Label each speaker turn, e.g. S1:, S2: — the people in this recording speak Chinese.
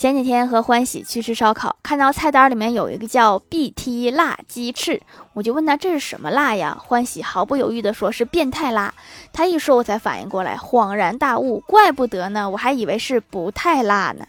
S1: 前几天和欢喜去吃烧烤，看到菜单里面有一个叫 BT 辣鸡翅，我就问他这是什么辣呀？欢喜毫不犹豫地说是变态辣。他一说，我才反应过来，恍然大悟，怪不得呢，我还以为是不太辣呢。